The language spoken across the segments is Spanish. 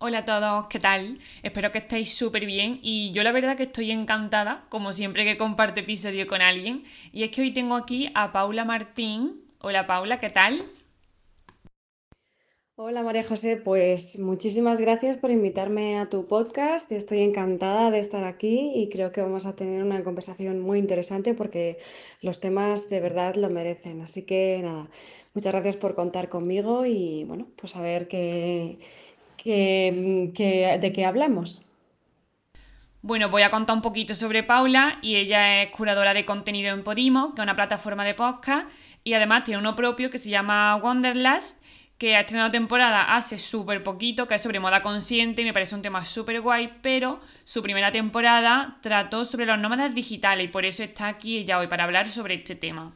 Hola a todos, ¿qué tal? Espero que estéis súper bien y yo la verdad que estoy encantada, como siempre que comparto episodio con alguien, y es que hoy tengo aquí a Paula Martín. Hola Paula, ¿qué tal? Hola María José, pues muchísimas gracias por invitarme a tu podcast. Estoy encantada de estar aquí y creo que vamos a tener una conversación muy interesante porque los temas de verdad lo merecen. Así que nada, muchas gracias por contar conmigo y bueno, pues a ver qué, qué- de qué hablamos. Bueno, voy a contar un poquito sobre Paula y ella es curadora de contenido en Podimo, que es una plataforma de podcast, y además tiene uno propio que se llama Wanderlust, que ha estrenado temporada hace súper poquito, que es sobre moda consciente y me parece un tema súper guay, pero su primera temporada trató sobre los nómadas digitales y por eso está aquí ella hoy para hablar sobre este tema.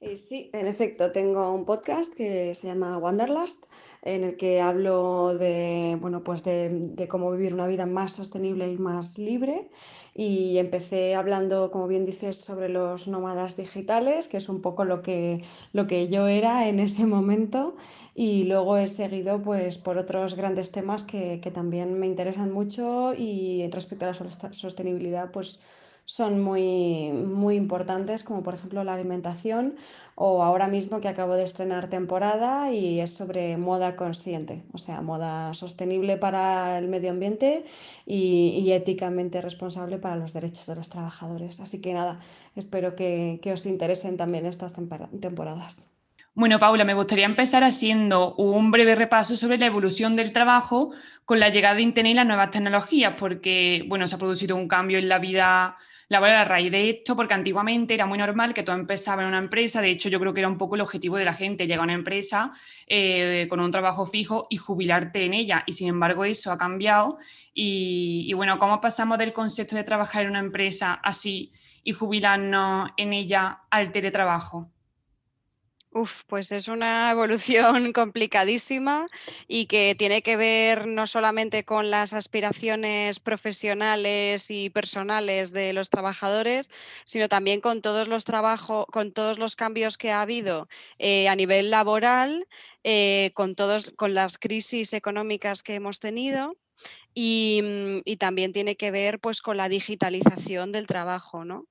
Eh, sí, en efecto, tengo un podcast que se llama Wanderlust, en el que hablo de, bueno, pues de, de cómo vivir una vida más sostenible y más libre. Y empecé hablando, como bien dices, sobre los nómadas digitales, que es un poco lo que, lo que yo era en ese momento. Y luego he seguido pues, por otros grandes temas que, que también me interesan mucho y respecto a la sos- sostenibilidad, pues son muy, muy importantes, como por ejemplo la alimentación o ahora mismo que acabo de estrenar temporada y es sobre moda consciente, o sea, moda sostenible para el medio ambiente y, y éticamente responsable para los derechos de los trabajadores. Así que nada, espero que, que os interesen también estas tempora- temporadas. Bueno, Paula, me gustaría empezar haciendo un breve repaso sobre la evolución del trabajo con la llegada de Internet y las nuevas tecnologías, porque, bueno, se ha producido un cambio en la vida laboral a raíz de esto, porque antiguamente era muy normal que tú empezabas en una empresa, de hecho yo creo que era un poco el objetivo de la gente, llegar a una empresa eh, con un trabajo fijo y jubilarte en ella, y sin embargo eso ha cambiado, y, y bueno, ¿cómo pasamos del concepto de trabajar en una empresa así y jubilarnos en ella al teletrabajo? Uf, pues es una evolución complicadísima y que tiene que ver no solamente con las aspiraciones profesionales y personales de los trabajadores, sino también con todos los trabajos, con todos los cambios que ha habido eh, a nivel laboral, eh, con todos, con las crisis económicas que hemos tenido. Y, mm, y también tiene que ver pues, con la digitalización del trabajo, ¿no?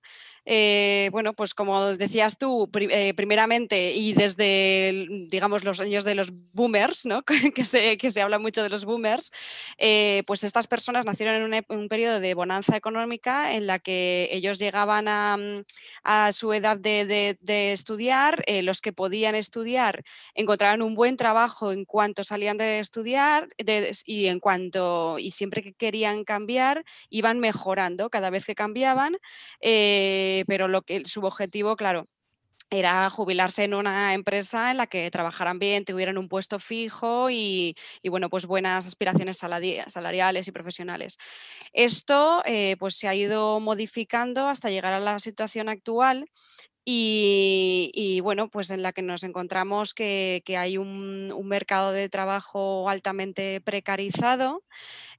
Eh, bueno, pues como decías tú, eh, primeramente y desde, digamos, los años de los boomers, ¿no? que, se, que se habla mucho de los boomers, eh, pues estas personas nacieron en un, ep- un periodo de bonanza económica en la que ellos llegaban a, mm, a su edad de, de- estudiar, los que podían estudiar encontraban un buen trabajo en cuanto salían de estudiar y en cuanto y siempre que querían cambiar iban mejorando cada vez que cambiaban eh, pero lo que su objetivo, claro, era jubilarse en una empresa en la que trabajaran bien, tuvieran un puesto fijo y, bueno, pues buenas aspiraciones salari- salariales y profesionales. Esto eh, pues se ha ido modificando hasta llegar a la situación actual y, bueno, pues en la que nos encontramos que, hay un, mercado de trabajo altamente precarizado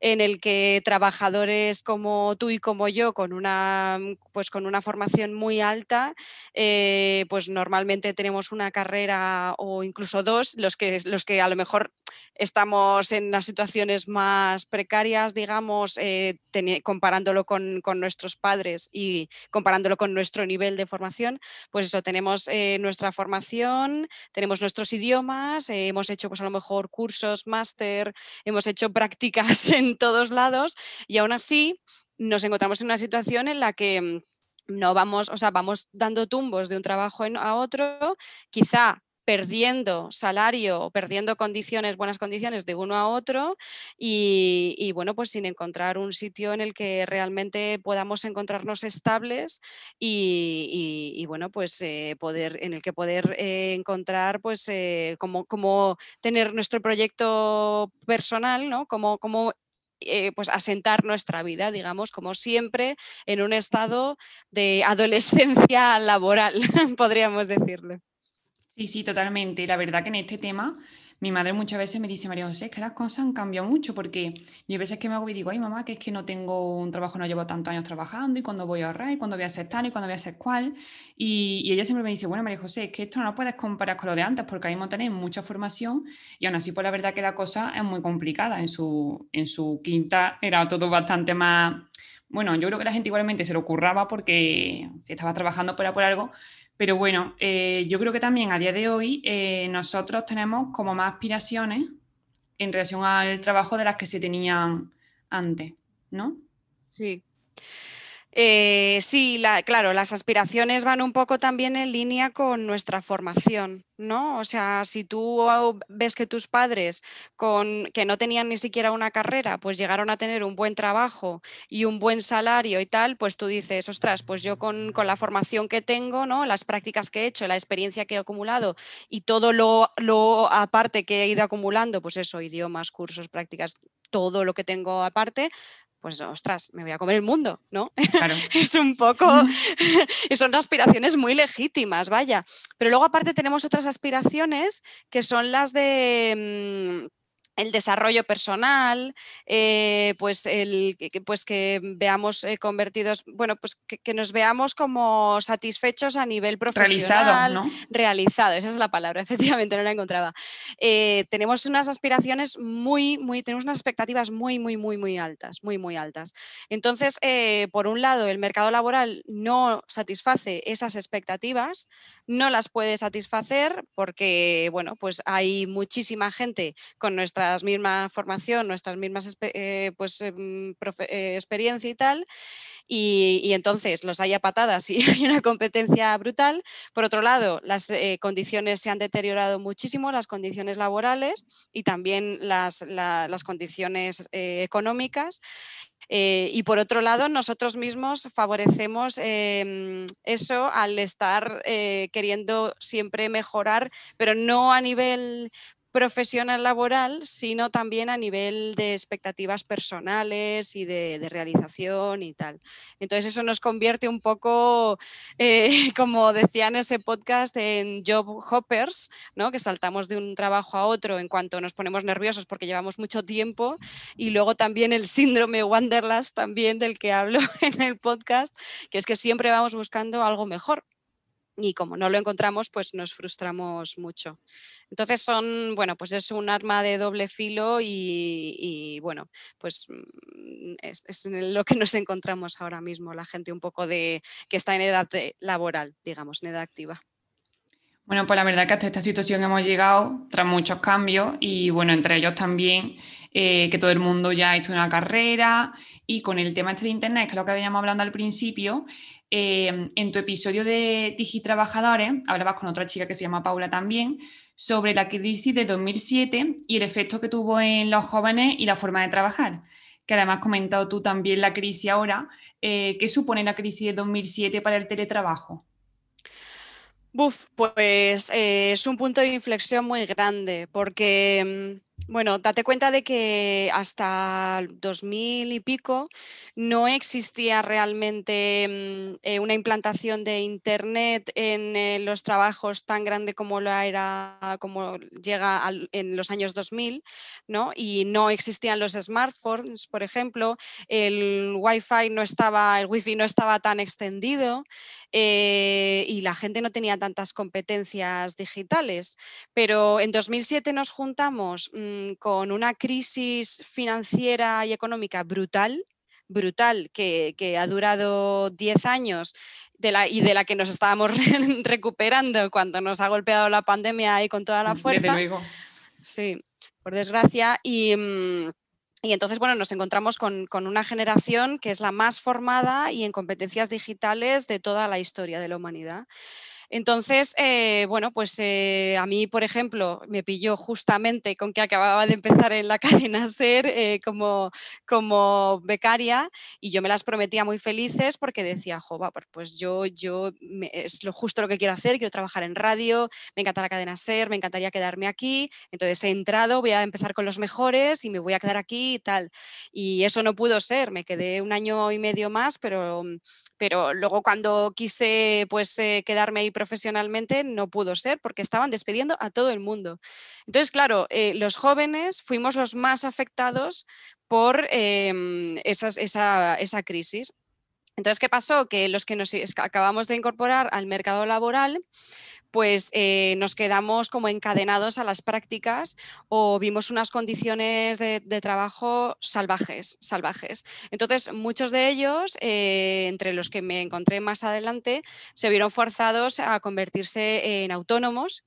en el que trabajadores como tú y como yo, con una, pues con una formación muy alta, eh, pues normalmente tenemos una carrera o incluso dos, los que, los que a lo mejor estamos en las situaciones más precarias, digamos, eh, comparándolo con, con nuestros padres y comparándolo con nuestro nivel de formación, pues eso, tenemos eh, nuestra formación, tenemos nuestros idiomas, eh, hemos hecho pues a lo mejor cursos, máster, hemos hecho prácticas en todos lados y aún así nos encontramos en una situación en la que mm, no vamos, o sea, vamos dando tumbos de un trabajo a otro, quizá perdiendo salario o perdiendo condiciones, buenas condiciones de uno a otro y, bueno, pues sin encontrar un sitio en el que realmente podamos encontrarnos estables y, bueno, pues eh, poder, en el que poder eh, encontrar pues eh, como, tener nuestro proyecto personal, ¿no? Como, pues asentar nuestra vida, digamos, como siempre, en un estado de adolescencia laboral, podríamos decirlo. Sí, sí, totalmente. La verdad que en este tema mi madre muchas veces me dice, María José, es que las cosas han cambiado mucho porque yo hay veces que me hago y digo, ay mamá, que es que no tengo un trabajo, no llevo tantos años trabajando y cuando voy a ahorrar y cuando voy a hacer tal y cuando voy a hacer cual. Y, ella siempre me dice, bueno, María José, es que esto no lo puedes comparar con lo de antes porque ahí mismo tenéis mucha formación y aún así, pues la verdad que la cosa es muy complicada. En su, en su quinta era todo bastante más... Bueno, yo creo que la gente igualmente se lo curraba porque si estaba trabajando por algo, pero bueno, eh, yo creo que también a día de hoy eh, nosotros tenemos como más aspiraciones en relación al trabajo de las que se tenían antes, ¿no? Sí. Eh, sí, claro, las aspiraciones van un poco también en línea con nuestra formación, ¿no? O sea, si tú ves que tus padres con, que no tenían ni siquiera una carrera, pues llegaron a tener un buen trabajo y un buen salario y tal, pues tú dices, ostras, pues yo con, la formación que tengo, ¿no? Las prácticas que he hecho, la experiencia que he acumulado y todo lo, lo aparte que he ido acumulando, pues eso, idiomas, cursos, prácticas, todo lo que tengo aparte, pues ostras, me voy a comer el mundo, ¿no? Claro. es un poco, son aspiraciones muy legítimas, vaya. Pero luego aparte tenemos otras aspiraciones que son las de... El desarrollo personal, eh, pues, el, que, pues que veamos eh, convertidos, bueno, pues que, nos veamos como satisfechos a nivel profesional. Realizado, ¿no? Realizado, esa es la palabra, efectivamente, no la encontraba. Eh, tenemos unas aspiraciones muy, muy, tenemos unas expectativas muy, muy, muy, muy altas, muy, muy altas. Entonces, por un lado, el mercado laboral no satisface esas expectativas, no las puede satisfacer porque, bueno, pues hay muchísima gente con nuestra misma formación, nuestras mismas eh, pues, em, eh, experiencia y tal, y, entonces los haya patadas y hay una competencia brutal. Por otro lado, las eh, condiciones se han deteriorado muchísimo, las condiciones laborales y también las, las condiciones económicas. y por otro lado, nosotros mismos favorecemos em, eso al estar queriendo siempre mejorar, pero no a nivel profesional laboral, sino también a nivel de expectativas personales y de, realización y tal. Entonces eso nos convierte un poco, eh, como decía en ese podcast, en job hoppers, ¿no? que saltamos de un trabajo a otro en cuanto nos ponemos nerviosos porque llevamos mucho tiempo y luego también el síndrome Wanderlust también del que hablo en el podcast, que es que siempre vamos buscando algo mejor y como no lo encontramos, pues nos frustramos mucho. Entonces son, bueno, pues es un arma de doble filo y, bueno, pues mm, es, lo que nos encontramos ahora mismo, la gente un poco de que está en edad laboral, digamos, en edad activa. Bueno, pues la verdad que hasta esta situación hemos llegado tras muchos cambios y bueno, entre ellos también eh, que todo el mundo ya ha hecho una carrera y con el tema este de Internet, que es lo que habíamos hablando al principio, Em, en tu episodio de Digitrabajadores hablabas con otra chica que se llama Paula también sobre la crisis de 2007 y el efecto que tuvo en los jóvenes y la forma de trabajar. Que además has comentado tú también la crisis ahora. Eh, ¿Qué supone la crisis de 2007 para el teletrabajo? Buf, pues eh, es un punto de inflexión muy grande porque mm, bueno, date cuenta de que hasta 2000 y pico no existía realmente mm, eh, una implantación de Internet en eh, los trabajos tan grande como lo era, como llega en los años 2000, ¿no? Y no existían los smartphones, por ejemplo, el Wi-Fi no estaba, el Wi-Fi no estaba tan extendido eh, y la gente no tenía tantas competencias digitales. Pero en 2007 nos juntamos mm, con una crisis financiera y económica brutal, brutal, que, ha durado 10 años de la, y de la que nos estábamos recuperando cuando nos ha golpeado la pandemia y con toda la fuerza. Sí, por desgracia. Y, mm, y entonces, bueno, nos encontramos con, con, una generación que es la más formada y en competencias digitales de toda la historia de la humanidad. Entonces, eh, bueno, pues eh, a mí, por ejemplo, me pilló justamente con que acababa de empezar en la cadena SER eh, como, como becaria y yo me las prometía muy felices porque decía, jova, pues yo, yo es lo justo lo que quiero hacer, quiero trabajar en radio, me encanta la cadena SER, me encantaría quedarme aquí, entonces he entrado, voy a empezar con los mejores y me voy a quedar aquí y tal. Y eso no pudo ser, me quedé un año y medio más, pero, pero luego cuando quise pues quedarme ahí profesionalmente no pudo ser porque estaban despidiendo a todo el mundo. Entonces, claro, eh, los jóvenes fuimos los más afectados por em, esa, esa crisis. Entonces, ¿qué pasó? Que los que nos acabamos de incorporar al mercado laboral, pues eh, nos quedamos como encadenados a las prácticas o vimos unas condiciones de, trabajo salvajes, salvajes. Entonces, muchos de ellos, eh, entre los que me encontré más adelante, se vieron forzados a convertirse en autónomos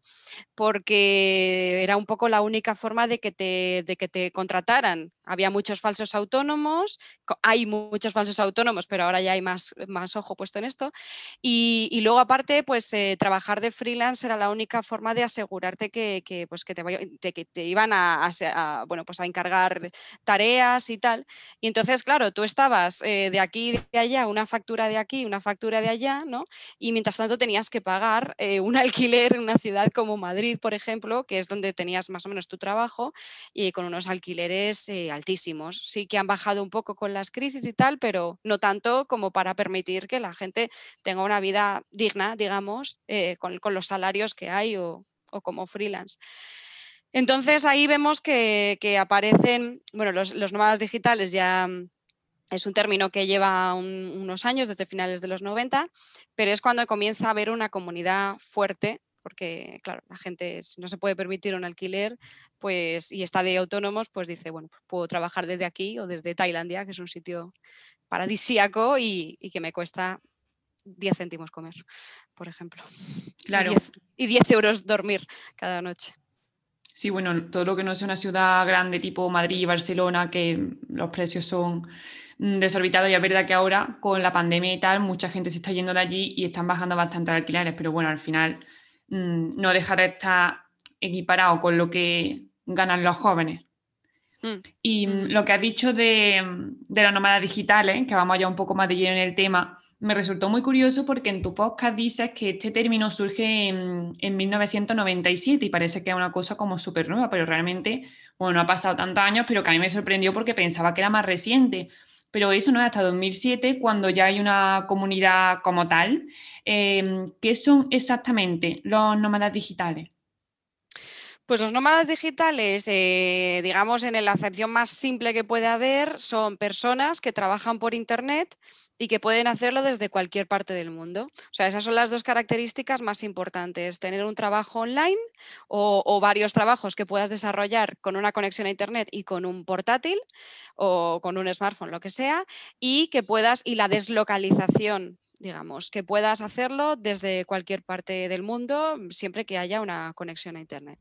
porque era un poco la única forma de que te, de que te contrataran. Había muchos falsos autónomos, hay muchos falsos autónomos, pero ahora ya hay más, más ojo puesto en esto. Y, luego aparte, pues eh, trabajar de freelance era la única forma de asegurarte que, pues, que, te, iban a, bueno, pues a encargar tareas y tal. Y entonces, claro, tú estabas eh, de aquí y de allá, una factura de aquí, una factura de allá, ¿no? Y mientras tanto tenías que pagar eh, un alquiler en una ciudad como Madrid, por ejemplo, que es donde tenías más o menos tu trabajo, y con unos alquileres eh, altísimos. Sí que han bajado un poco con las crisis y tal, pero no tanto como para permitir que la gente tenga una vida digna, digamos, con los salarios que hay o, como freelance. Entonces ahí vemos que, aparecen, bueno, los, nómadas digitales ya mm, es un término que lleva unos años, desde finales de los 90, pero es cuando comienza a haber una comunidad fuerte, porque claro, la gente no se puede permitir un alquiler, pues y está de autónomos, pues dice, bueno, pues puedo trabajar desde aquí o desde Tailandia, que es un sitio paradisíaco y que me cuesta 10 céntimos comer, por ejemplo. Claro. Y 10, euros dormir cada noche. Sí, bueno, todo lo que no sea una ciudad grande tipo Madrid Barcelona, que los precios son mm, desorbitados y es verdad que ahora con la pandemia y tal, mucha gente se está yendo de allí y están bajando bastante alquileres, pero bueno, al final mm, no deja de estar equiparado con lo que ganan los jóvenes. Mm, y lo que has dicho de, de las nómadas digitales, que vamos ya un poco más de lleno en el tema, me resultó muy curioso porque en tu podcast dices que este término surge en, 1997 y parece que es una cosa como súper nueva, pero realmente, bueno, no ha pasado tantos años, pero que a mí me sorprendió porque pensaba que era más reciente. Pero eso no es hasta 2007 cuando ya hay una comunidad como tal. Em, ¿Qué son exactamente los nómadas digitales? Pues los nómadas digitales, eh, digamos, en la acepción más simple que puede haber, son personas que trabajan por Internet y que pueden hacerlo desde cualquier parte del mundo. O sea, esas son las dos características más importantes, tener un trabajo online o, varios trabajos que puedas desarrollar con una conexión a Internet y con un portátil o con un smartphone, lo que sea, y que puedas, y la deslocalización digamos, que puedas hacerlo desde cualquier parte del mundo siempre que haya una conexión a Internet.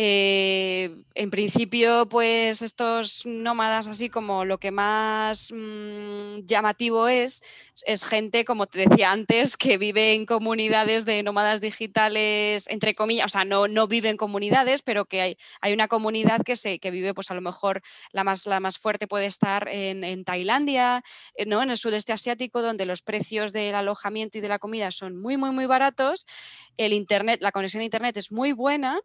Eh, en principio, pues estos nómadas, así como lo que más mm, llamativo es, es gente, como te decía antes, que vive en comunidades de nómadas digitales, entre comillas, o sea, no, no vive en comunidades, pero que hay, hay una comunidad que, se, que vive, pues a lo mejor la más, la más fuerte puede estar en, en Tailandia, eh, ¿no? en el sudeste asiático, donde los precios del alojamiento y de la comida son muy, muy, muy baratos. El internet, la conexión a internet es muy buena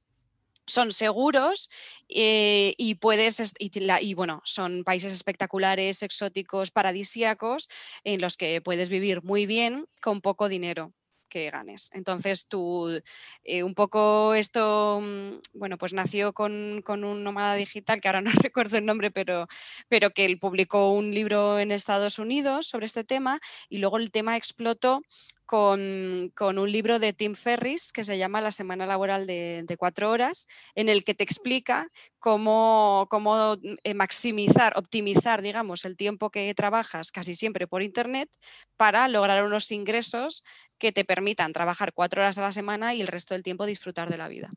son seguros eh, y puedes y, bueno son países espectaculares exóticos paradisíacos en los que puedes vivir muy bien con poco dinero que ganes. Entonces tú, eh, un poco esto, mm, bueno, pues nació con, con, un nómada digital, que ahora no recuerdo el nombre, pero, pero que él publicó un libro en Estados Unidos sobre este tema y luego el tema explotó con, un libro de Tim Ferris que se llama La semana laboral de, cuatro horas, en el que te explica cómo, cómo, eh, maximizar, optimizar, digamos, el tiempo que trabajas casi siempre por Internet para lograr unos ingresos que te permitan trabajar cuatro horas a la semana y el resto del tiempo disfrutar de la vida.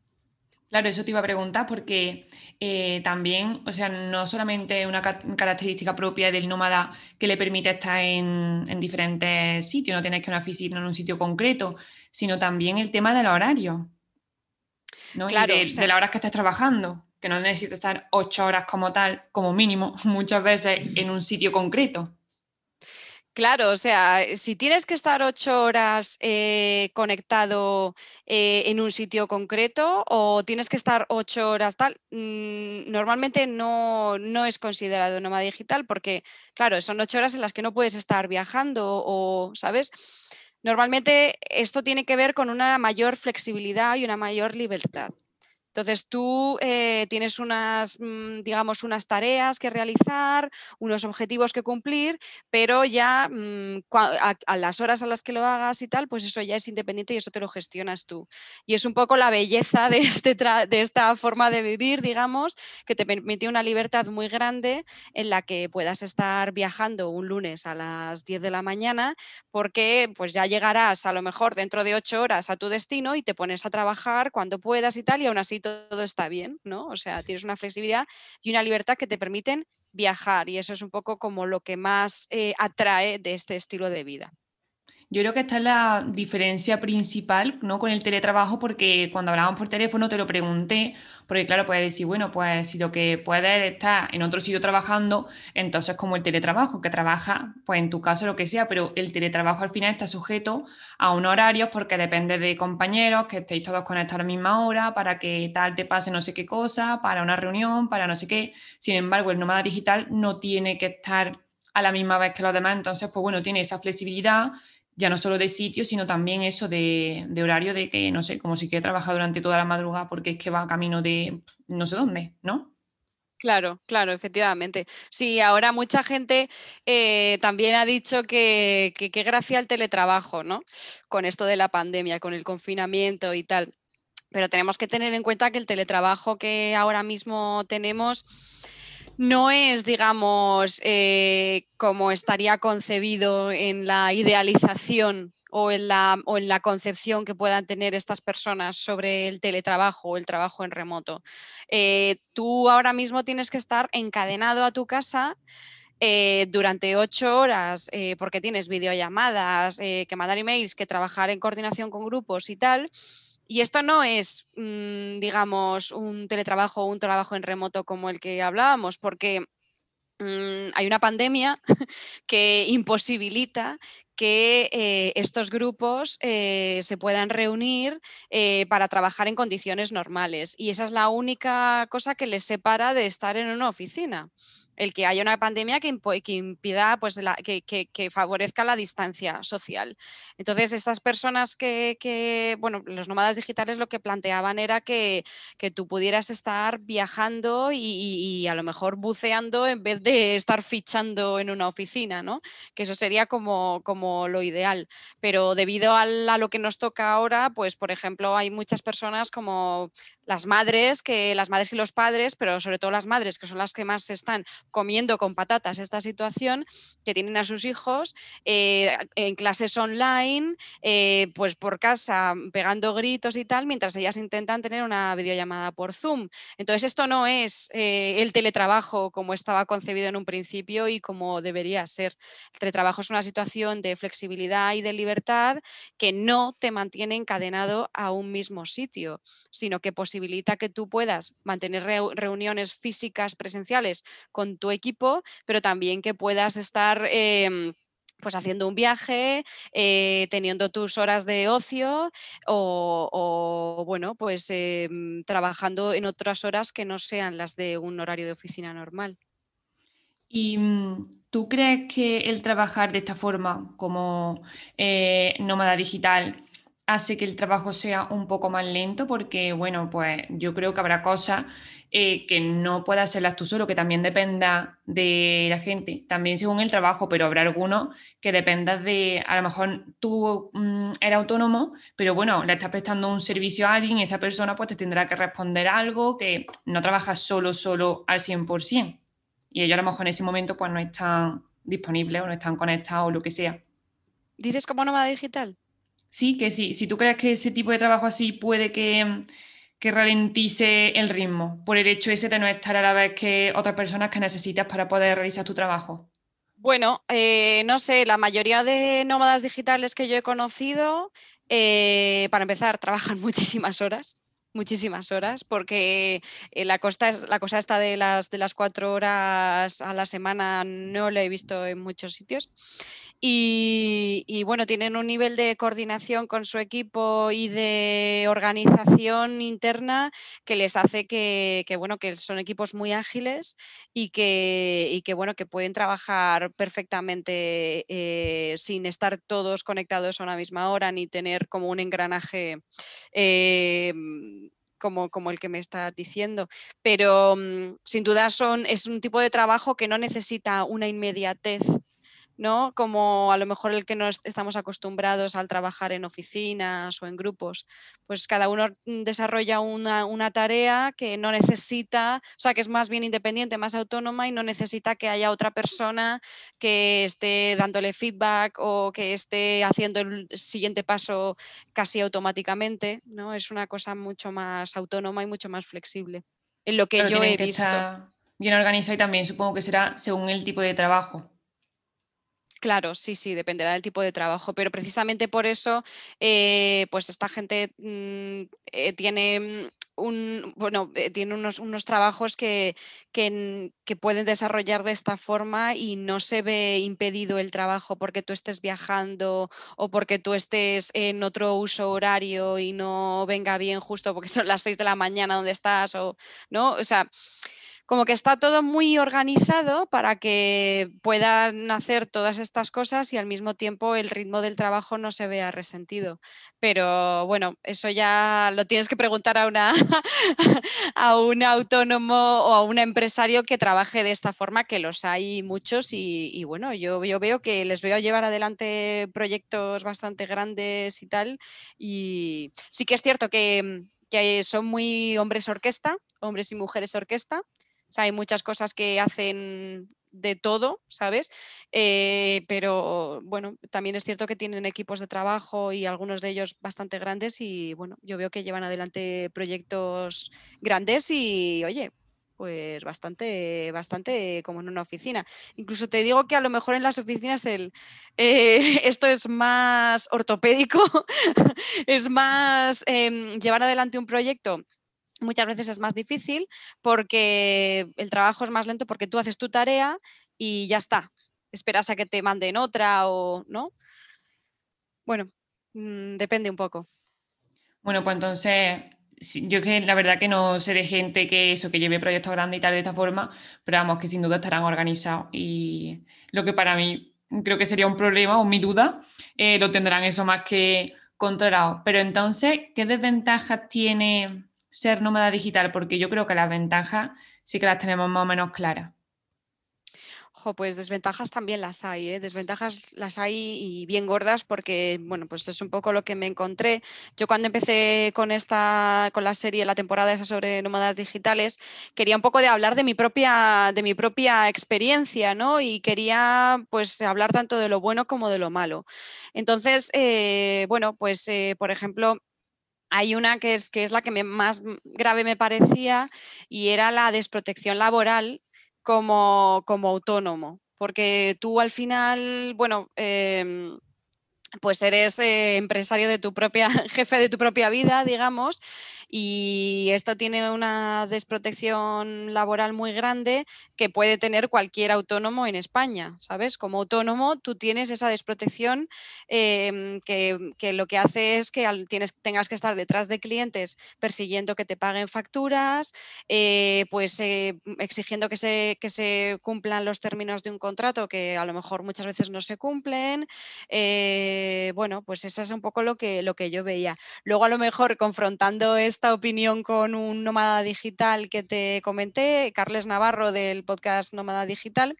Claro, eso te iba a preguntar porque eh, también, o sea, no solamente una característica propia del nómada que le permite estar en, diferentes sitios, no tienes que una oficina en un sitio concreto, sino también el tema del horario. ¿no? Claro, de, de las horas que estés trabajando, que no necesitas estar ocho horas como tal, como mínimo, muchas veces en un sitio concreto. Claro, o sea, si tienes que estar ocho horas eh, conectado eh, en un sitio concreto o tienes que estar ocho horas tal, mm, normalmente no, no, es considerado nómada digital porque, claro, son ocho horas en las que no puedes estar viajando o, ¿sabes? Normalmente esto tiene que ver con una mayor flexibilidad y una mayor libertad. Entonces tú eh, tienes unas, mm, digamos, unas tareas que realizar, unos objetivos que cumplir, pero ya mm, a, las horas a las que lo hagas y tal, pues eso ya es independiente y eso te lo gestionas tú. Y es un poco la belleza de, este de esta forma de vivir, digamos, que te permite una libertad muy grande en la que puedas estar viajando un lunes a las 10 de la mañana, porque pues ya llegarás a lo mejor dentro de 8 horas a tu destino y te pones a trabajar cuando puedas y tal, y aún así todo está bien, ¿no? O sea, tienes una flexibilidad y una libertad que te permiten viajar y eso es un poco como lo que más eh, atrae de este estilo de vida. Yo creo que esta es la diferencia principal ¿no? con el teletrabajo, porque cuando hablábamos por teléfono te lo pregunté, porque claro, puedes decir, bueno, pues si lo que puedes es estar en otro sitio trabajando, entonces como el teletrabajo, que trabaja, pues en tu caso lo que sea, pero el teletrabajo al final está sujeto a un horario porque depende de compañeros, que estéis todos conectados a la misma hora, para que tal te pase no sé qué cosa, para una reunión, para no sé qué. Sin embargo, el nómada digital no tiene que estar a la misma vez que los demás, entonces, pues bueno, tiene esa flexibilidad ya no solo de sitio, sino también eso de, horario de que, no sé, como si quiere trabajar durante toda la madrugada porque es que va camino de no sé dónde, ¿no? Claro, claro, efectivamente. Sí, ahora mucha gente eh, también ha dicho que qué gracia el teletrabajo, ¿no? Con esto de la pandemia, con el confinamiento y tal. Pero tenemos que tener en cuenta que el teletrabajo que ahora mismo tenemos no es, digamos, eh, como estaría concebido en la idealización o en la, o en la concepción que puedan tener estas personas sobre el teletrabajo o el trabajo en remoto. Eh, tú ahora mismo tienes que estar encadenado a tu casa. Eh, durante ocho horas porque tienes videollamadas, que mandar emails, que trabajar en coordinación con grupos y tal, y esto no es, mm, digamos, un teletrabajo o un trabajo en remoto como el que hablábamos, porque mm, hay una pandemia que imposibilita que eh, estos grupos eh, se puedan reunir eh, para trabajar en condiciones normales. Y esa es la única cosa que les separa de estar en una oficina el que haya una pandemia que, impida, pues, que, favorezca la distancia social. Entonces, estas personas que, bueno, los nómadas digitales lo que planteaban era que, tú pudieras estar viajando y, a lo mejor buceando en vez de estar fichando en una oficina, ¿no? Que eso sería como, como lo ideal. Pero debido a, a lo que nos toca ahora, pues, por ejemplo, hay muchas personas como las madres, que las madres y los padres, pero sobre todo las madres, que son las que más están comiendo con patatas esta situación, que tienen a sus hijos eh, en clases online, eh, pues por casa, pegando gritos y tal, mientras ellas intentan tener una videollamada por Zoom. Entonces, esto no es eh, el teletrabajo como estaba concebido en un principio y como debería ser. El teletrabajo es una situación de flexibilidad y de libertad que no te mantiene encadenado a un mismo sitio, sino que posiblemente que tú puedas mantener reuniones físicas presenciales con tu equipo, pero también que puedas estar... Em, pues haciendo un viaje, eh, teniendo tus horas de ocio o, bueno, pues em, trabajando en otras horas que no sean las de un horario de oficina normal. ¿Y mm, tú crees que el trabajar de esta forma como eh, nómada digital hace que el trabajo sea un poco más lento porque, bueno, pues yo creo que habrá cosas eh, que no puedas hacerlas tú solo, que también dependa de la gente, también según el trabajo, pero habrá algunos que dependas de, a lo mejor tú mm, eres autónomo, pero bueno, le estás prestando un servicio a alguien esa persona pues te tendrá que responder algo que no trabajas solo, solo al 100%. Y ellos a lo mejor en ese momento pues no están disponibles o no están conectados o lo que sea. ¿Dices como nómada digital? Sí, que sí. Si tú crees que ese tipo de trabajo así puede que, que ralentice el ritmo por el hecho ese de no estar a la vez que otras personas que necesitas para poder realizar tu trabajo. Bueno, eh, no sé, la mayoría de nómadas digitales que yo he conocido, eh, para empezar, trabajan muchísimas horas muchísimas horas, porque eh, la, costa, la cosa está de las, de las cuatro horas a la semana no la he visto en muchos sitios. Y, bueno, tienen un nivel de coordinación con su equipo y de organización interna que les hace que, bueno, que son equipos muy ágiles y que, bueno, que pueden trabajar perfectamente eh, sin estar todos conectados a una misma hora ni tener como un engranaje. Eh, como, el que me está diciendo, pero mm, sin duda son, es un tipo de trabajo que no necesita una inmediatez ¿no? Como a lo mejor el que no estamos acostumbrados al trabajar en oficinas o en grupos. Pues cada uno desarrolla una, tarea que no necesita, o sea, que es más bien independiente, más autónoma y no necesita que haya otra persona que esté dándole feedback o que esté haciendo el siguiente paso casi automáticamente, ¿no? Es una cosa mucho más autónoma y mucho más flexible. En lo que yo he visto. Bien organizado y también supongo que será según el tipo de trabajo. Claro, sí, sí, dependerá del tipo de trabajo, pero precisamente por eso, eh, pues esta gente mm, eh, tiene un, bueno, eh, tiene unos, unos trabajos que, que, pueden desarrollar de esta forma y no se ve impedido el trabajo porque tú estés viajando o porque tú estés en otro uso horario y no venga bien justo porque son las 6 de la mañana donde estás o no, o sea, como que está todo muy organizado para que puedan hacer todas estas cosas y al mismo tiempo el ritmo del trabajo no se vea resentido. Pero bueno, eso ya lo tienes que preguntar a, una a un autónomo o a un empresario que trabaje de esta forma, que los hay muchos y, bueno, yo, yo veo que les veo llevar adelante proyectos bastante grandes y tal. Y sí que es cierto que que son muy hombres orquesta, hombres y mujeres orquesta, hay muchas cosas que hacen de todo, ¿sabes? Eh, pero bueno, también es cierto que tienen equipos de trabajo y algunos de ellos bastante grandes y bueno, yo veo que llevan adelante proyectos grandes y oye, pues bastante, bastante como en una oficina. Incluso te digo que a lo mejor en las oficinas el, eh, esto es más ortopédico, es más em, llevar adelante un proyecto muchas veces es más difícil porque el trabajo es más lento porque tú haces tu tarea y ya está. Esperas a que te manden otra o no. Bueno, mm, depende un poco. Bueno, pues entonces yo que la verdad que no sé de gente que eso, que lleve proyectos grandes y tal de esta forma, pero vamos, que sin duda estarán organizados. Y lo que para mí creo que sería un problema o mi duda, eh, lo tendrán eso más que controlado. Pero entonces, ¿qué desventajas tiene ser nómada digital? Porque yo creo que las ventajas sí que las tenemos más o menos claras. Ojo, pues desventajas también las hay, ¿eh? desventajas las hay y bien gordas porque, bueno, pues es un poco lo que me encontré. Yo cuando empecé con esta, con la serie, la temporada esa sobre nómadas digitales, quería un poco de hablar de mi propia, de mi propia experiencia, ¿no? Y quería, pues, hablar tanto de lo bueno como de lo malo. Entonces, eh, bueno, pues, eh, por ejemplo, hay una que es, que es la que más grave me parecía y era la desprotección laboral como, como autónomo, porque tú al final, bueno, em, pues eres eh, empresario de tu propia, jefe de tu propia vida, digamos, y esto tiene una desprotección laboral muy grande que puede tener cualquier autónomo en España, ¿sabes? Como autónomo tú tienes esa desprotección em, que, lo que hace es que tienes, tengas que estar detrás de clientes persiguiendo que te paguen facturas, eh, pues eh, exigiendo que se, que se cumplan los términos de un contrato que a lo mejor muchas veces no se cumplen. Eh, bueno, pues eso es un poco lo que, lo que yo veía. Luego a lo mejor confrontando esta opinión con un nómada digital que te comenté, Carles Navarro del podcast Nómada Digital,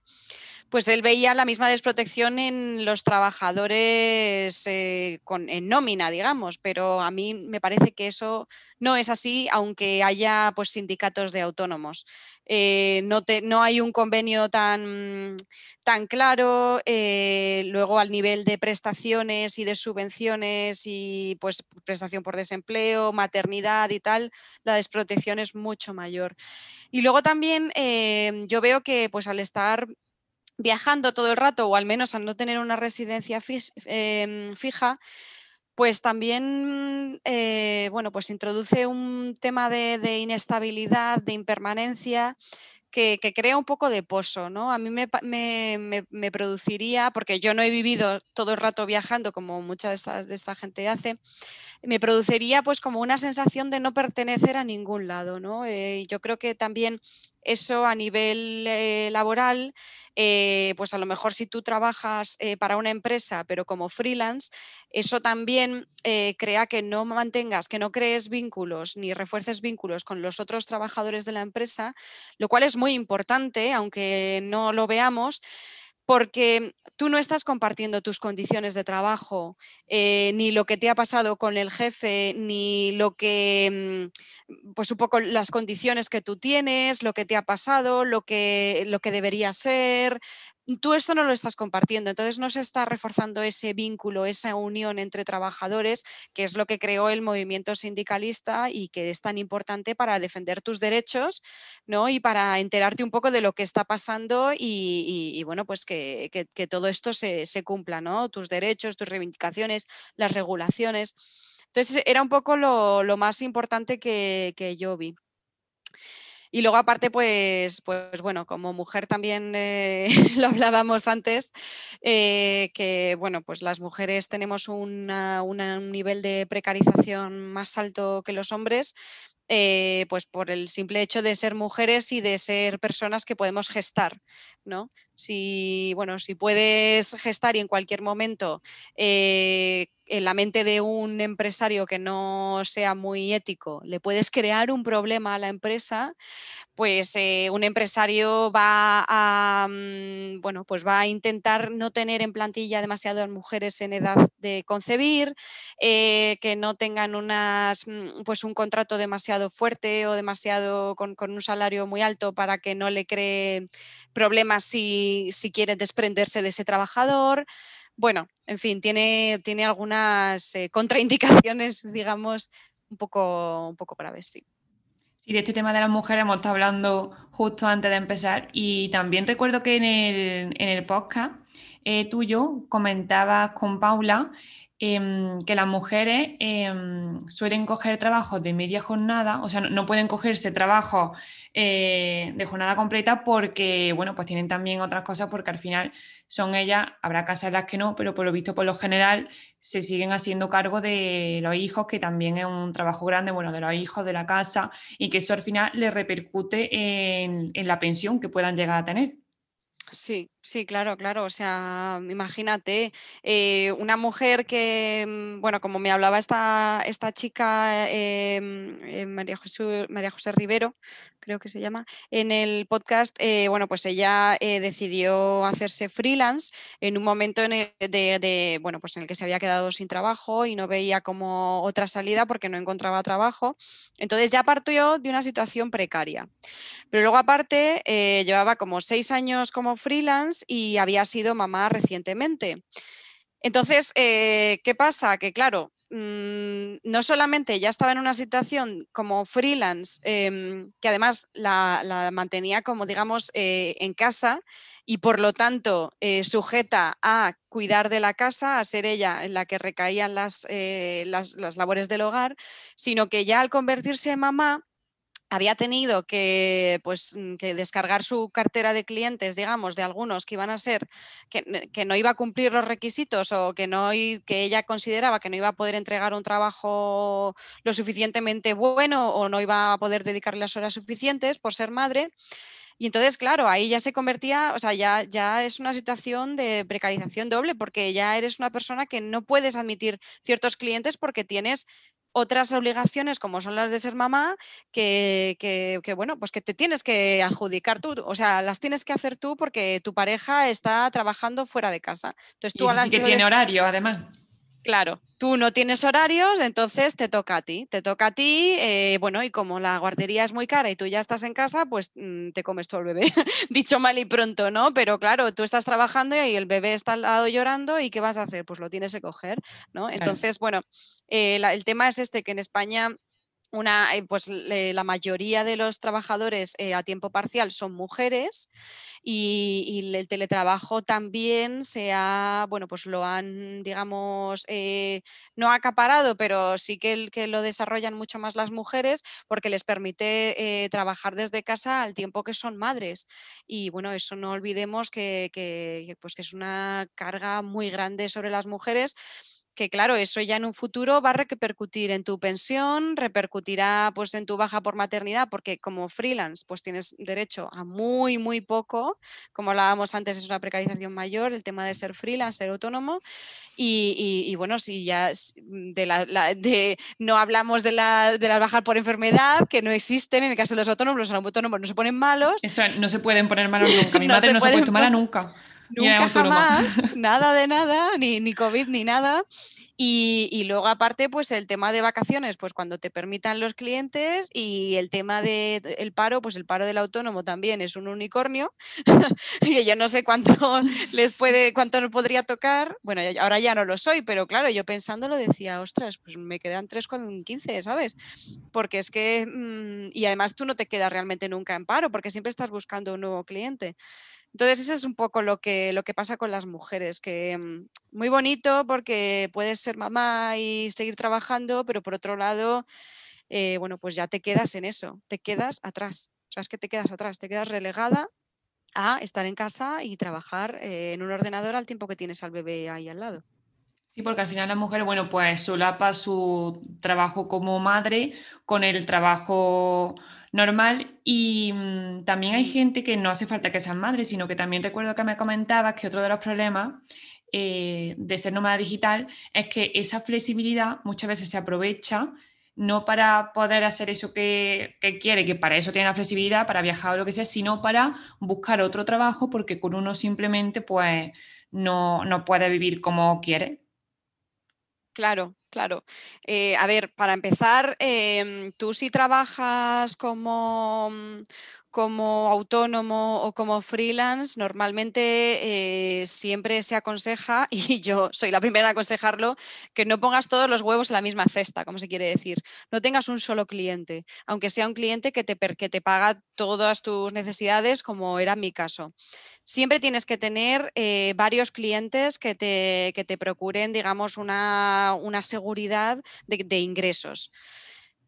pues él veía la misma desprotección en los trabajadores eh, con, en nómina, digamos, pero a mí me parece que eso no es así, aunque haya pues, sindicatos de autónomos. Eh, no, hay un convenio tan, tan claro, eh, luego al nivel de prestaciones y de subvenciones y pues prestación por desempleo, maternidad y tal, la desprotección es mucho mayor. Y luego también yo veo que pues al estar viajando todo el rato o al menos al no tener una residencia em, fija, pues también eh, bueno, pues introduce un tema de, inestabilidad, de impermanencia, que, crea un poco de pozo, ¿no? A mí me, me, produciría, porque yo no he vivido todo el rato viajando como mucha de esta, de esta gente hace, me produciría pues como una sensación de no pertenecer a ningún lado, ¿no? Eh, yo creo que también eso a nivel eh, laboral, eh, pues a lo mejor si tú trabajas para una empresa, pero como freelance, eso también crea que no mantengas, que no crees vínculos ni refuerces vínculos con los otros trabajadores de la empresa, lo cual es muy importante, aunque no lo veamos porque tú no estás compartiendo tus condiciones de trabajo, eh, ni lo que te ha pasado con el jefe, ni lo que, mm, pues un poco las condiciones que tú tienes, lo que te ha pasado, lo que, lo que debería ser, tú esto no lo estás compartiendo, entonces no se está reforzando ese vínculo, esa unión entre trabajadores, que es lo que creó el movimiento sindicalista y que es tan importante para defender tus derechos, ¿no? Y para enterarte un poco de lo que está pasando y, bueno, pues que, todo esto se, cumpla, ¿no? Tus derechos, tus reivindicaciones, las regulaciones. Entonces era un poco lo, más importante que, que yo vi. Y luego aparte, pues, pues bueno, como mujer también eh, lo hablábamos antes, eh, que bueno, pues las mujeres tenemos un nivel de precarización más alto que los hombres, eh, pues por el simple hecho de ser mujeres y de ser personas que podemos gestar, ¿no? Si, bueno, si puedes gestar y en cualquier momento en la mente de un empresario que no sea muy ético, le puedes crear un problema a la empresa, pues eh, un empresario va a, mm, bueno, pues va a intentar no tener en plantilla demasiadas mujeres en edad de concebir, eh, que no tengan mm, pues un contrato demasiado fuerte o demasiado con, un salario muy alto para que no le cree problemas si, si quiere desprenderse de ese trabajador. Bueno, en fin, tiene, tiene algunas eh, contraindicaciones, digamos, un poco, un poco graves, sí. Y de este tema de las mujeres hemos estado hablando justo antes de empezar y también recuerdo que en el, podcast eh, tuyo comentabas con Paula em, que las mujeres em, suelen coger trabajos de media jornada, o sea, no, pueden cogerse trabajos eh, de jornada completa porque, bueno, pues tienen también otras cosas porque al final son ellas, habrá casas en las que no, pero por lo visto, por lo general, se siguen haciendo cargo de los hijos, que también es un trabajo grande, bueno, de los hijos, de la casa, y que eso al final le repercute en, en la pensión que puedan llegar a tener. Sí, sí, claro, claro. O sea, imagínate, eh, una mujer que, mm, bueno, como me hablaba esta, esta chica, em, eh, María, José, María José Rivero, creo que se llama, en el podcast, eh, bueno, pues ella decidió hacerse freelance en un momento en el, de, bueno, pues en el que se había quedado sin trabajo y no veía como otra salida porque no encontraba trabajo. Entonces ya partió de una situación precaria. Pero luego aparte, llevaba como seis años como freelance y había sido mamá recientemente. Entonces, eh, ¿qué pasa? Que claro, mm, no solamente ya estaba en una situación como freelance, em, que además la, mantenía como, digamos, eh, en casa y por lo tanto eh, sujeta a cuidar de la casa, a ser ella en la que recaían las, las, las labores del hogar, sino que ya al convertirse en mamá, había tenido que, pues, mm, que descargar su cartera de clientes, digamos, de algunos que iban a ser, que, no iba a cumplir los requisitos o que, no, que ella consideraba que no iba a poder entregar un trabajo lo suficientemente bueno o no iba a poder dedicarle las horas suficientes por ser madre. Y entonces, claro, ahí ya se convertía, o sea, ya, ya es una situación de precarización doble, porque ya eres una persona que no puedes admitir ciertos clientes porque tienes otras obligaciones como son las de ser mamá, que, que, bueno, pues que te tienes que adjudicar tú, o sea, las tienes que hacer tú porque tu pareja está trabajando fuera de casa. Entonces tú a sí que tiene horario, además. Claro, tú no tienes horarios, entonces te toca a ti. Te toca a ti, eh, bueno, y como la guardería es muy cara y tú ya estás en casa, pues mm, te comes todo el bebé. Dicho mal y pronto, ¿no? Pero claro, tú estás trabajando y el bebé está al lado llorando y ¿qué vas a hacer? Pues lo tienes que coger, ¿no? Entonces, bueno, eh, el tema es este, que en España una, eh, pues la mayoría de los trabajadores eh, a tiempo parcial son mujeres y, el teletrabajo también se ha, bueno, pues lo han, digamos, eh, no acaparado, pero sí que, que, lo desarrollan mucho más las mujeres porque les permite trabajar desde casa al tiempo que son madres. Y bueno, eso no olvidemos que, pues que es una carga muy grande sobre las mujeres que claro, eso ya en un futuro va a repercutir en tu pensión, repercutirá pues en tu baja por maternidad, porque como freelance pues tienes derecho a muy, muy poco, como hablábamos antes, es una precarización mayor el tema de ser freelance, ser autónomo, y, bueno, si ya mm, de la, de, no hablamos de la, de bajas por enfermedad, que no existen en el caso de los autónomos, los autónomos no se ponen malos. Eso, no se pueden poner malos nunca, mi madre no se, puede mala nunca. Nunca jamás, nada de nada, ni, ni COVID ni nada. Y, luego aparte, pues el tema de vacaciones, pues cuando te permitan los clientes y el tema del el paro, pues el paro del autónomo también es un unicornio, que yo no sé cuánto les puede, cuánto nos podría tocar. Bueno, ahora ya no lo soy, pero claro, yo pensándolo decía, ostras, pues me quedan 3 con 15, ¿sabes? Porque es que, mm, y además tú no te quedas realmente nunca en paro, porque siempre estás buscando un nuevo cliente. Entonces, eso es un poco lo que, lo que pasa con las mujeres, que mm, muy bonito porque puedes ser mamá y seguir trabajando, pero por otro lado, eh, bueno, pues ya te quedas en eso, te quedas atrás. O sea, es que te quedas atrás, te quedas relegada a estar en casa y trabajar eh, en un ordenador al tiempo que tienes al bebé ahí al lado. Sí, porque al final la mujer, bueno, pues solapa su trabajo como madre con el trabajo normal y mm, también hay gente que no hace falta que sean madres, sino que también recuerdo que me comentabas que otro de los problemas eh, de ser nómada digital es que esa flexibilidad muchas veces se aprovecha no para poder hacer eso que, quiere, que para eso tiene la flexibilidad, para viajar o lo que sea, sino para buscar otro trabajo porque con uno simplemente pues no, no puede vivir como quiere. Claro, claro. Eh, a ver, para empezar, em, tú si trabajas como, mm, como autónomo o como freelance, normalmente eh, siempre se aconseja, y yo soy la primera a aconsejarlo, que no pongas todos los huevos en la misma cesta, como se quiere decir. No tengas un solo cliente, aunque sea un cliente que te, que te paga todas tus necesidades, como era mi caso. Siempre tienes que tener eh, varios clientes que te, que te, procuren, digamos, una, una seguridad de, ingresos.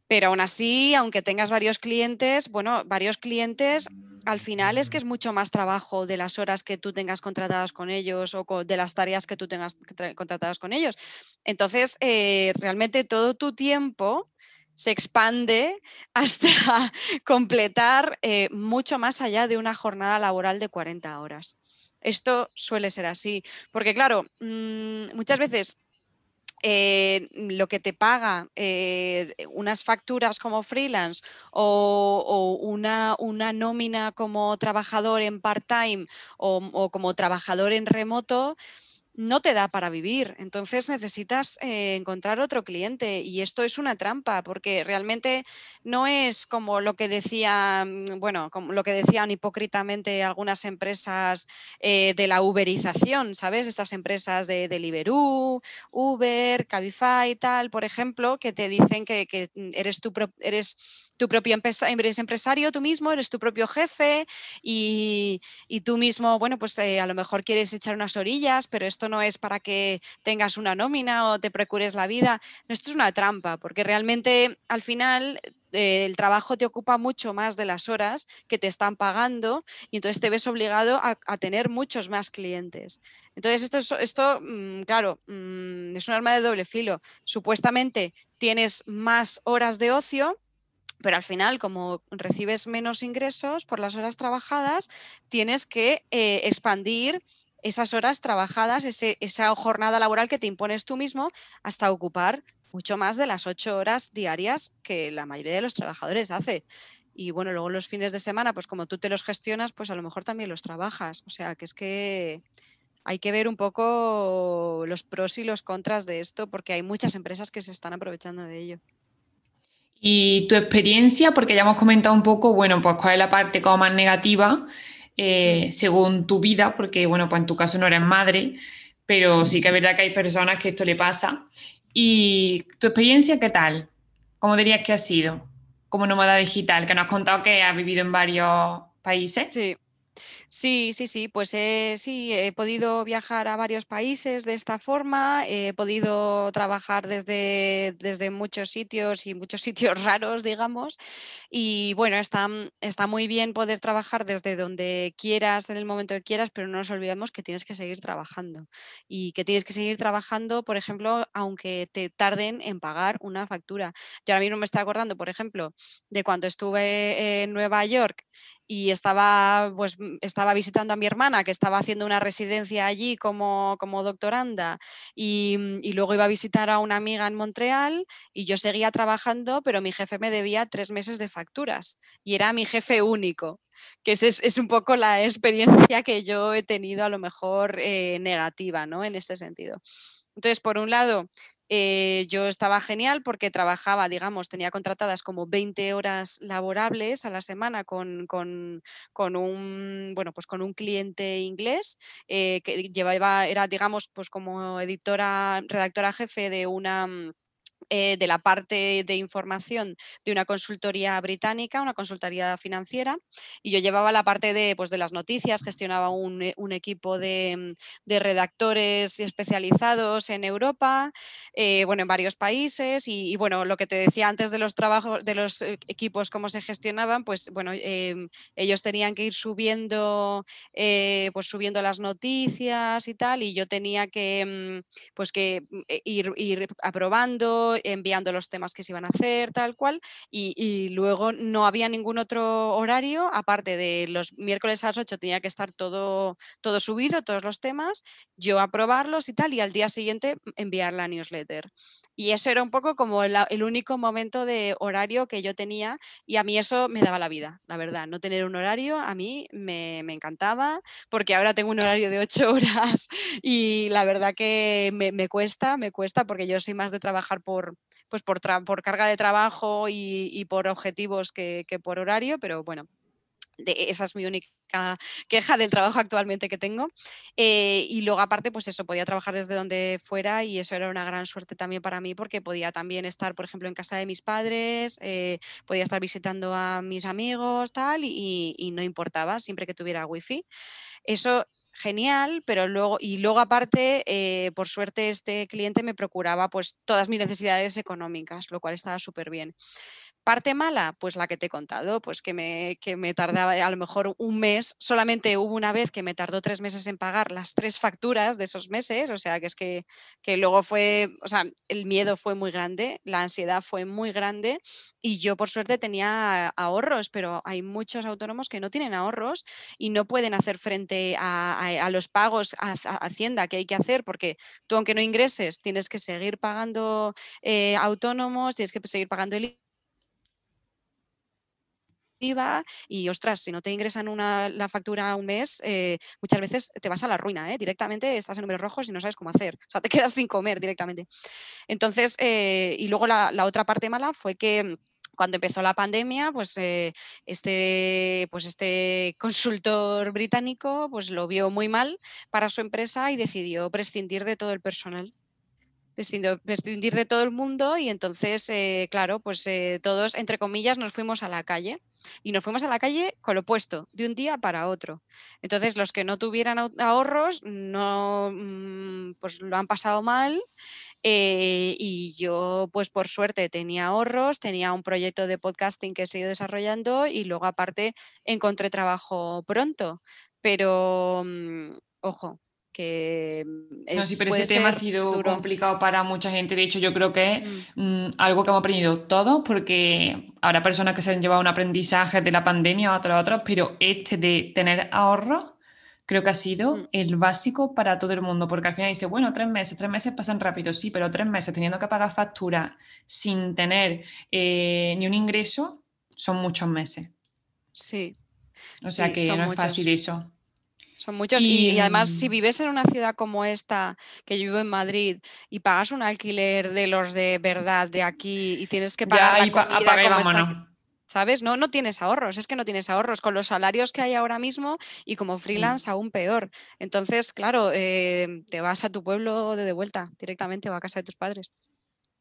Pero aún así, aunque tengas varios clientes, bueno, varios clientes, al final es que es mucho más trabajo de las horas que tú tengas contratadas con ellos o de las tareas que tú tengas contratadas con ellos. Entonces, eh, realmente todo tu tiempo se expande hasta completar eh, mucho más allá de una jornada laboral de 40 horas. Esto suele ser así, porque claro, mm, muchas veces eh, lo que te paga eh, unas facturas como freelance o, una, una, nómina como trabajador en part-time o, como trabajador en remoto, no te da para vivir. Entonces necesitas eh, encontrar otro cliente y esto es una trampa porque realmente no es como lo que decían, bueno, como lo que decían hipócritamente algunas empresas eh, de la uberización, ¿sabes? Estas empresas de Deliveroo, Uber, Cabify y tal, por ejemplo, que te dicen que, que eres tu eres tu propio eres empresario tú mismo, eres tu propio jefe y, tú mismo, bueno, pues eh, a lo mejor quieres echar unas orillas, pero esto no es para que tengas una nómina o te procures la vida. Esto es una trampa, porque realmente al final eh, el trabajo te ocupa mucho más de las horas que te están pagando y entonces te ves obligado a, tener muchos más clientes. Entonces esto, esto mm, claro, mm, es un arma de doble filo. Supuestamente tienes más horas de ocio, pero al final, como recibes menos ingresos por las horas trabajadas, tienes que eh, expandir esas horas trabajadas, esa jornada laboral que te impones tú mismo hasta ocupar mucho más de las ocho horas diarias que la mayoría de los trabajadores hace. Y bueno, luego los fines de semana, pues como tú te los gestionas, pues a lo mejor también los trabajas. O sea, que es que hay que ver un poco los pros y los contras de esto, porque hay muchas empresas que se están aprovechando de ello. Y tu experiencia, porque ya hemos comentado un poco, bueno, pues cuál es la parte como más negativa eh, según tu vida, porque bueno, pues en tu caso no eres madre, pero sí que es verdad que hay personas que esto le pasa. ¿Y tu experiencia qué tal? ¿Cómo dirías que ha sido como nómada digital? Que nos has contado que has vivido en varios países. Sí. Sí, sí, sí, pues eh, sí, he podido viajar a varios países de esta forma, he podido trabajar desde, desde muchos sitios y muchos sitios raros, digamos, y bueno, está, está muy bien poder trabajar desde donde quieras, en el momento que quieras, pero no nos olvidemos que tienes que seguir trabajando y que tienes que seguir trabajando, por ejemplo, aunque te tarden en pagar una factura. Yo ahora mismo me estoy acordando, por ejemplo, de cuando estuve en Nueva York y estaba, pues, estaba visitando a mi hermana que estaba haciendo una residencia allí como, como doctoranda y, y, luego iba a visitar a una amiga en Montreal y yo seguía trabajando, pero mi jefe me debía tres meses de facturas y era mi jefe único que es, es, un poco la experiencia que yo he tenido a lo mejor eh, negativa ¿no? en este sentido. Entonces, por un lado, eh, yo estaba genial porque trabajaba, digamos, tenía contratadas como 20 horas laborables a la semana con, con, con un, bueno, pues con un cliente inglés eh, que llevaba, era, digamos, pues como editora, redactora jefe de una mm, eh, de la parte de información de una consultoría británica, una consultoría financiera, y yo llevaba la parte de, pues, de las noticias, gestionaba un, eh, equipo de, redactores especializados en Europa, eh, bueno, en varios países, y, bueno, lo que te decía antes de los trabajos, de los equipos, cómo se gestionaban, pues bueno, ellos tenían que ir subiendo, pues subiendo las noticias y tal, y yo tenía que, mm, pues que mm, ir aprobando, enviando los temas que se iban a hacer, tal cual, y, luego no había ningún otro horario, aparte de los miércoles a las 8 tenía que estar todo, todo subido, todos los temas, yo aprobarlos y tal, y al día siguiente enviar la newsletter. Y eso era un poco como el, único momento de horario que yo tenía y a mí eso me daba la vida, la verdad. No tener un horario a mí me, encantaba porque ahora tengo un horario de ocho horas y la verdad que me, cuesta, me cuesta porque yo soy más de trabajar por, pues por, por carga de trabajo y, por objetivos que, que por horario, pero bueno, esa es mi única queja del trabajo actualmente que tengo. Eh, y luego aparte, pues eso, podía trabajar desde donde fuera y eso era una gran suerte también para mí porque podía también estar, por ejemplo, en casa de mis padres, eh, podía estar visitando a mis amigos, tal, y, y no importaba, siempre que tuviera wifi. Eso genial, pero luego, y luego aparte, eh, por suerte, este cliente me procuraba pues todas mis necesidades económicas, lo cual estaba súper bien. Parte mala, pues la que te he contado, pues que me, que me tardaba a lo mejor un mes, solamente hubo una vez que me tardó tres meses en pagar las tres facturas de esos meses, o sea que es que, que luego fue, o sea, el miedo fue muy grande, la ansiedad fue muy grande y yo por suerte tenía ahorros, pero hay muchos autónomos que no tienen ahorros y no pueden hacer frente a, los pagos a, Hacienda que hay que hacer, porque tú aunque no ingreses, tienes que seguir pagando eh, autónomos, tienes que seguir pagando el y ostras, si no te ingresan una, la factura un mes, eh, muchas veces te vas a la ruina, ¿eh? directamente estás en números rojos y no sabes cómo hacer, o sea, te quedas sin comer directamente. Entonces, eh, y luego la, otra parte mala fue que cuando empezó la pandemia, pues, este, pues este consultor británico pues, lo vio muy mal para su empresa y decidió prescindir de todo el personal prescindir de todo el mundo y entonces, eh, claro, pues eh, todos, entre comillas, nos fuimos a la calle y nos fuimos a la calle con lo opuesto, de un día para otro. Entonces, los que no tuvieran ahorros, no, mm, pues lo han pasado mal eh, y yo, pues por suerte, tenía ahorros, tenía un proyecto de podcasting que he seguido desarrollando y luego aparte encontré trabajo pronto. Pero, mm, ojo, que es, no, sí, pero ese tema ha sido complicado para mucha gente. De hecho, yo creo que es mm. mm, algo que hemos aprendido todos, porque habrá personas que se han llevado un aprendizaje de la pandemia, otros otros, pero este de tener ahorro creo que ha sido mm. el básico para todo el mundo, porque al final dice, bueno, tres meses, tres meses pasan rápido, sí, pero tres meses teniendo que pagar factura sin tener eh, ni un ingreso, son muchos meses. Sí. O sea que no es fácil eso. Son muchos. Y, además, si vives en una ciudad como esta, que yo vivo en Madrid, y pagas un alquiler de los de verdad de aquí y tienes que pagar la comida como ¿Sabes? No, no tienes ahorros, es que no tienes ahorros. Con los salarios que hay ahora mismo y como freelance aún peor. Entonces, claro, eh, te vas a tu pueblo de, vuelta directamente o a casa de tus padres.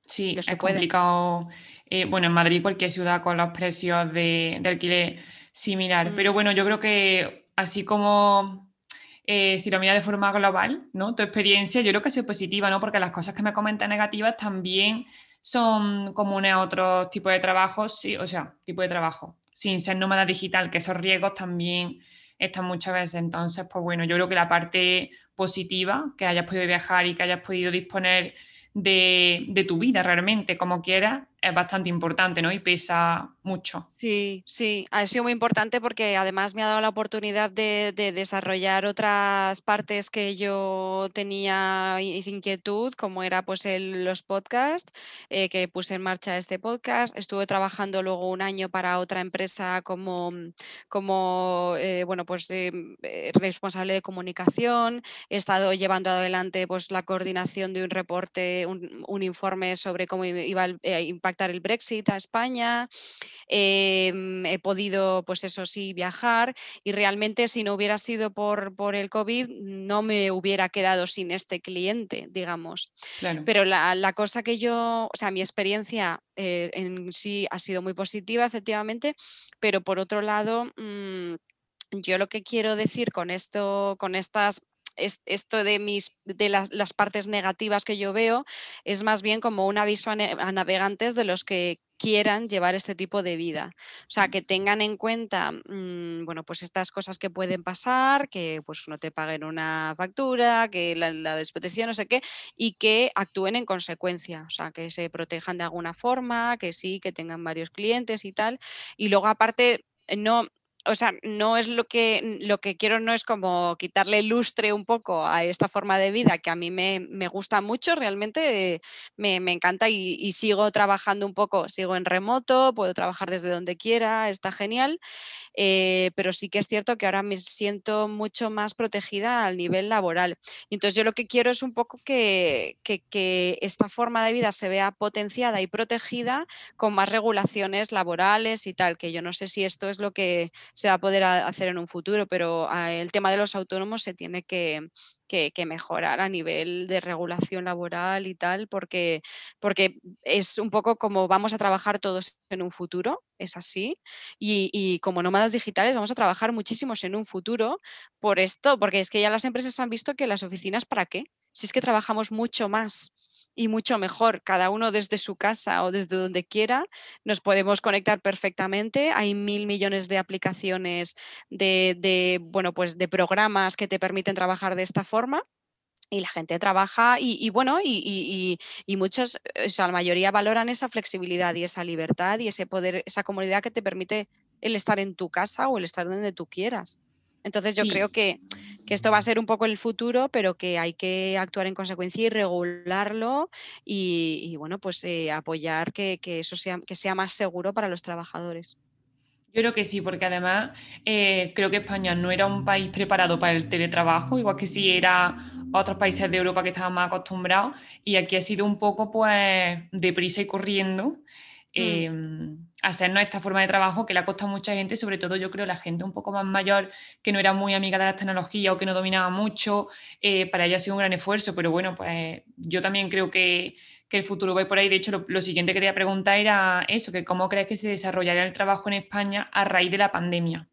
Sí, es complicado eh, bueno, en Madrid, cualquier ciudad con los precios de, alquiler similar. Pero mm. bueno, yo creo que así como eh, si lo miras de forma global, ¿no? Tu experiencia yo creo que ha sido positiva, ¿no? Porque las cosas que me comentan negativas también son comunes a otros tipos de trabajos, sí, o sea, tipo de trabajo, sin ser nómada digital, que esos riesgos también están muchas veces. Entonces, pues bueno, yo creo que la parte positiva, que hayas podido viajar y que hayas podido disponer de, de tu vida realmente, como quieras, es bastante importante, ¿no? Y pesa mucho. Sí, sí, ha sido muy importante porque además me ha dado la oportunidad de, desarrollar otras partes que yo tenía inquietud, como era pues los podcasts, eh, que puse en marcha este podcast. Estuve trabajando luego un año para otra empresa como, como eh, bueno, pues eh, responsable de comunicación. He estado llevando adelante pues la coordinación de un reporte, un, un informe sobre cómo iba a el Brexit a España, em, he podido, pues eso sí, viajar y realmente si no hubiera sido por, por el COVID no me hubiera quedado sin este cliente, digamos. Pero la, cosa que yo, o sea, mi experiencia eh, en sí ha sido muy positiva, efectivamente, pero por otro lado... Mm, yo lo que quiero decir con esto, con estas esto de, mis, de las, partes negativas que yo veo es más bien como un aviso a, navegantes de los que quieran llevar este tipo de vida. O sea, que tengan en cuenta, mm, bueno, pues estas cosas que pueden pasar, que pues no te paguen una factura, que la, la desprotección, no sé qué, y que actúen en consecuencia. O sea, que se protejan de alguna forma, que sí, que tengan varios clientes y tal. Y luego aparte, no, o sea, no es lo que, lo que quiero, no es como quitarle lustre un poco a esta forma de vida que a mí me, gusta mucho, realmente me, encanta y, sigo trabajando un poco, sigo en remoto, puedo trabajar desde donde quiera, está genial, eh, pero sí que es cierto que ahora me siento mucho más protegida al nivel laboral. Entonces yo lo que quiero es un poco que, que esta forma de vida se vea potenciada y protegida con más regulaciones laborales y tal, que yo no sé si esto es lo que se va a poder hacer en un futuro, pero ah, el tema de los autónomos se tiene que, mejorar a nivel de regulación laboral y tal, porque, porque es un poco como vamos a trabajar todos en un futuro, es así, y, y, como nómadas digitales vamos a trabajar muchísimos en un futuro por esto, porque es que ya las empresas han visto que las oficinas, ¿para qué? Si es que trabajamos mucho más y mucho mejor, cada uno desde su casa o desde donde quiera, nos podemos conectar perfectamente. Hay mil millones de aplicaciones de, bueno, pues de programas que te permiten trabajar de esta forma y la gente trabaja y, bueno, y, muchos, o sea, la mayoría valoran esa flexibilidad y esa libertad y ese poder, esa comodidad que te permite el estar en tu casa o el estar donde tú quieras. Entonces yo creo que, esto va a ser un poco el futuro, pero que hay que actuar en consecuencia y regularlo y, bueno, pues eh, apoyar que, eso sea, que sea más seguro para los trabajadores. Yo creo que sí, porque además eh, creo que España no era un país preparado para el teletrabajo, igual que si era otros países de Europa que estaban más acostumbrados, y aquí ha sido un poco pues deprisa y corriendo Mm. Em, hacernos esta forma de trabajo que le ha costado a mucha gente, sobre todo yo creo la gente un poco más mayor que no era muy amiga de las tecnologías o que no dominaba mucho, eh, para ella ha sido un gran esfuerzo, pero bueno, pues yo también creo que, el futuro va por ahí. De hecho, lo, lo, siguiente que quería preguntar era eso, que cómo crees que se desarrollará el trabajo en España a raíz de la pandemia.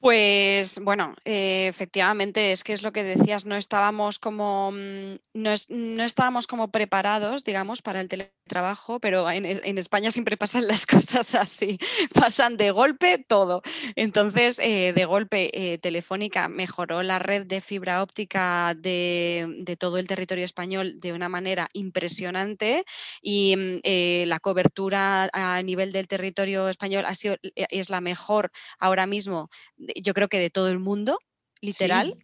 Pues bueno, eh, efectivamente, es que es lo que decías, no estábamos como mm, no, no, estábamos como preparados, digamos, para el teletrabajo, pero en, España siempre pasan las cosas así, pasan de golpe todo. Entonces, eh, de golpe, eh, Telefónica mejoró la red de fibra óptica de, todo el territorio español de una manera impresionante y mm, la cobertura a nivel del territorio español ha sido, es la mejor ahora mismo yo creo que de todo el mundo, literal.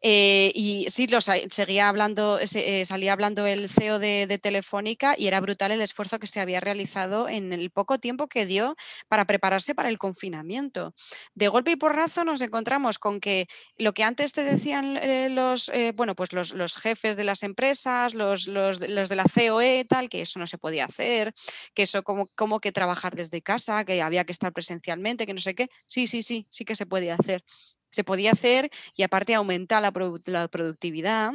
Eh, y sí, seguía hablando, eh, salía hablando el CEO de, Telefónica y era brutal el esfuerzo que se había realizado en el poco tiempo que dio para prepararse para el confinamiento. De golpe y porrazo nos encontramos con que lo que antes te decían eh, los, bueno, pues los, los, jefes de las empresas, los, los, los, de la COE, tal, que eso no se podía hacer, que eso como, como que trabajar desde casa, que había que estar presencialmente, que no sé qué. Sí, sí, sí, sí que se puede hacer se podía hacer y aparte aumenta la, productividad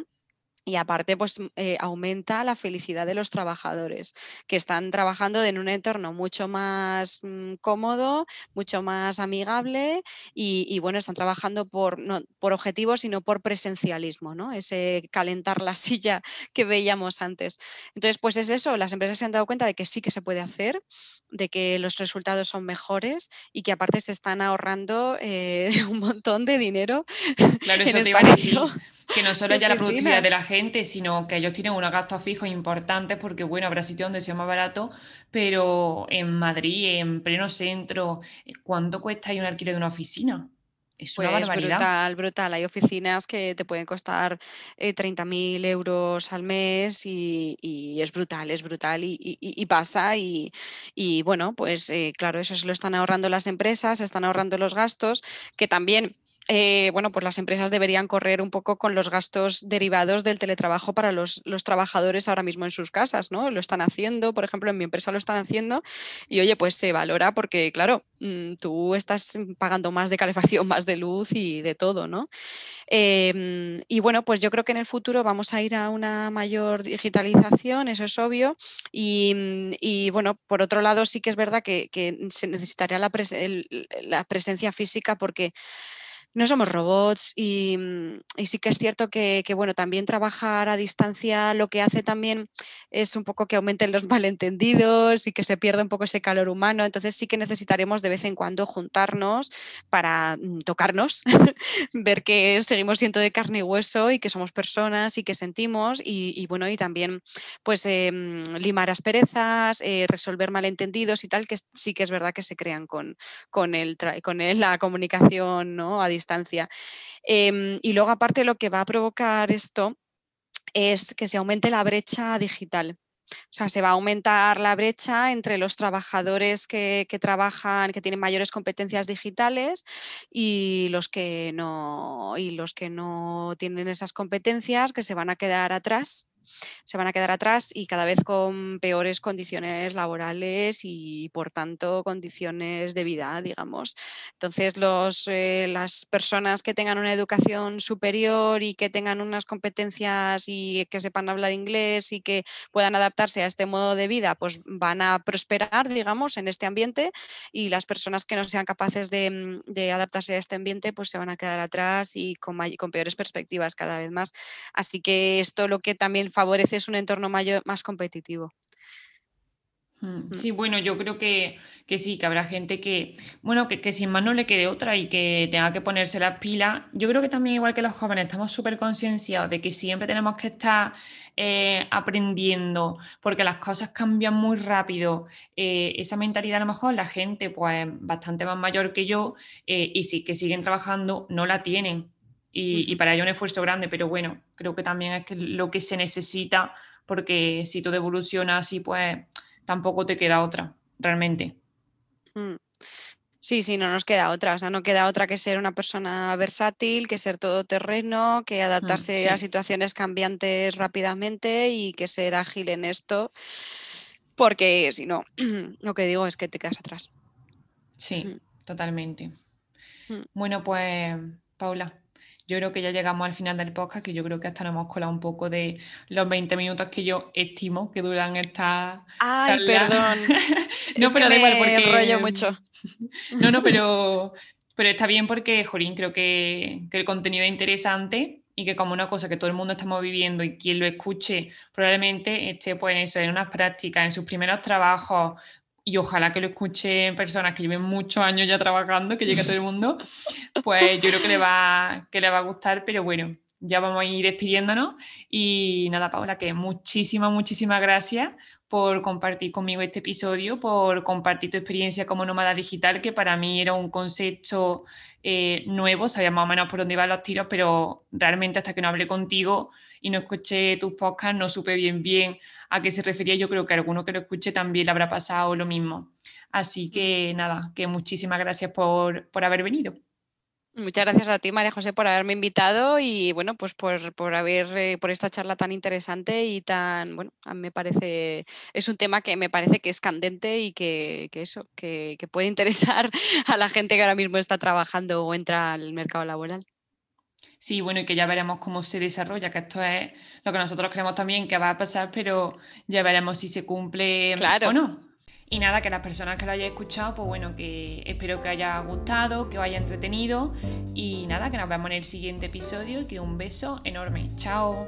y aparte, pues eh, aumenta la felicidad de los trabajadores que están trabajando en un entorno mucho más mm, cómodo, mucho más amigable y, bueno, están trabajando por, no por objetivos, sino por presencialismo, ¿no? Ese calentar la silla que veíamos antes. Entonces, pues es eso, las empresas se han dado cuenta de que sí que se puede hacer, de que los resultados son mejores y que aparte se están ahorrando eh, un montón de dinero claro, en espacio que no solo haya la productividad de la gente, sino que ellos tienen unos gastos fijos importantes porque, bueno, habrá sitios donde sea más barato, pero en Madrid, en pleno centro, ¿cuánto cuesta ahí un alquiler de una oficina? Es una pues barbaridad. brutal, brutal. Hay oficinas que te pueden costar eh, 30.000 euros al mes y, es brutal, es brutal y, pasa. Y, bueno, pues eh, claro, eso se lo están ahorrando las empresas, están ahorrando los gastos, que también eh, bueno, pues las empresas deberían correr un poco con los gastos derivados del teletrabajo para los, trabajadores ahora mismo en sus casas, ¿no? Lo están haciendo, por ejemplo, en mi empresa lo están haciendo y oye, pues se valora porque, claro, mm, tú estás pagando más de calefacción, más de luz y de todo, ¿no? Em, y bueno, pues yo creo que en el futuro vamos a ir a una mayor digitalización, eso es obvio, y, bueno, por otro lado sí que es verdad que, se necesitaría la presencia física porque no somos robots mm, y, sí que es cierto que, bueno, también trabajar a distancia lo que hace también es un poco que aumenten los malentendidos y que se pierda un poco ese calor humano. Entonces sí que necesitaremos de vez en cuando juntarnos para mm, tocarnos, ver que seguimos siendo de carne y hueso y que somos personas y que sentimos y, bueno, y también pues em, limar asperezas, eh, resolver malentendidos y tal, que sí que es verdad que se crean con, con, el, con la comunicación ¿no? a distancia Em, y luego aparte lo que va a provocar esto es que se aumente la brecha digital. O sea, se va a aumentar la brecha entre los trabajadores que, trabajan, que tienen mayores competencias digitales y los que no, y los que no tienen esas competencias, que se van a quedar atrás se van a quedar atrás y cada vez con peores condiciones laborales y por tanto condiciones de vida, digamos. Entonces, los, eh, las personas que tengan una educación superior y que tengan unas competencias y que sepan hablar inglés y que puedan adaptarse a este modo de vida, pues van a prosperar, digamos, en este ambiente y las personas que no sean capaces de, mm, adaptarse a este ambiente, pues se van a quedar atrás y con, con peores perspectivas cada vez más. Así que esto lo que también favoreces un entorno mayor, más competitivo. Mm, mm. Sí, bueno, yo creo que, sí, que habrá gente que, bueno, que, sin más no le quede otra y que tenga que ponerse las pilas. Yo creo que también, igual que los jóvenes, estamos súper concienciados de que siempre tenemos que estar eh, aprendiendo, porque las cosas cambian muy rápido. Eh, esa mentalidad, a lo mejor, la gente, pues, bastante más mayor que yo, eh, y sí, que siguen trabajando, no la tienen y, para ello un esfuerzo grande, pero bueno, creo que también es que lo que se necesita, porque si todo evoluciona así, pues tampoco te queda otra, realmente. Mm. Sí, sí, no nos queda otra. O sea, no queda otra que ser una persona versátil, que ser todoterreno, que mm, adaptarse a situaciones cambiantes rápidamente y que ser ágil en esto, porque si no, lo que digo es que te quedas atrás. Sí, mm. totalmente. Bueno, pues, Paula, yo creo que ya llegamos al final del podcast, que yo creo que hasta nos hemos colado un poco de los 20 minutos que yo estimo que duran estas. Ay, perdón. no, pero da igual porque. rollo mucho. no, no, pero, pero está bien porque, Jorín, creo que, que el contenido es interesante y que como una cosa que todo el mundo estamos viviendo y quien lo escuche probablemente esté pues en eso, en unas prácticas, en sus primeros trabajos y ojalá que lo escuchen personas que lleven muchos años ya trabajando, que llegue a todo el mundo, pues yo creo que le va, que le va a gustar, pero bueno, ya vamos a ir despidiéndonos. Y nada, Paula, que muchísimas, muchísimas gracias por compartir conmigo este episodio, por compartir tu experiencia como nómada digital, que para mí era un concepto eh, nuevo, sabía más o menos por dónde iban los tiros, pero realmente hasta que no hablé contigo y no escuché tus podcasts, no supe bien bien a qué se refería. Yo creo que alguno que lo escuche también le habrá pasado lo mismo. Así que nada, que muchísimas gracias por, haber venido. Muchas gracias a ti, María José, por haberme invitado y bueno, pues por, haber, eh, por esta charla tan interesante y tan, bueno, a mí me parece, es un tema que me parece que es candente y que, eso, que, que puede interesar a la gente que ahora mismo está trabajando o entra al mercado laboral. Sí, bueno, y que ya veremos cómo se desarrolla, que esto es lo que nosotros creemos también que va a pasar, pero ya veremos si se cumple o no. Y nada, que las personas que lo hayáis escuchado, pues bueno, que espero que haya gustado, que os haya entretenido. Y nada, que nos vemos en el siguiente episodio y que un beso enorme. Chao.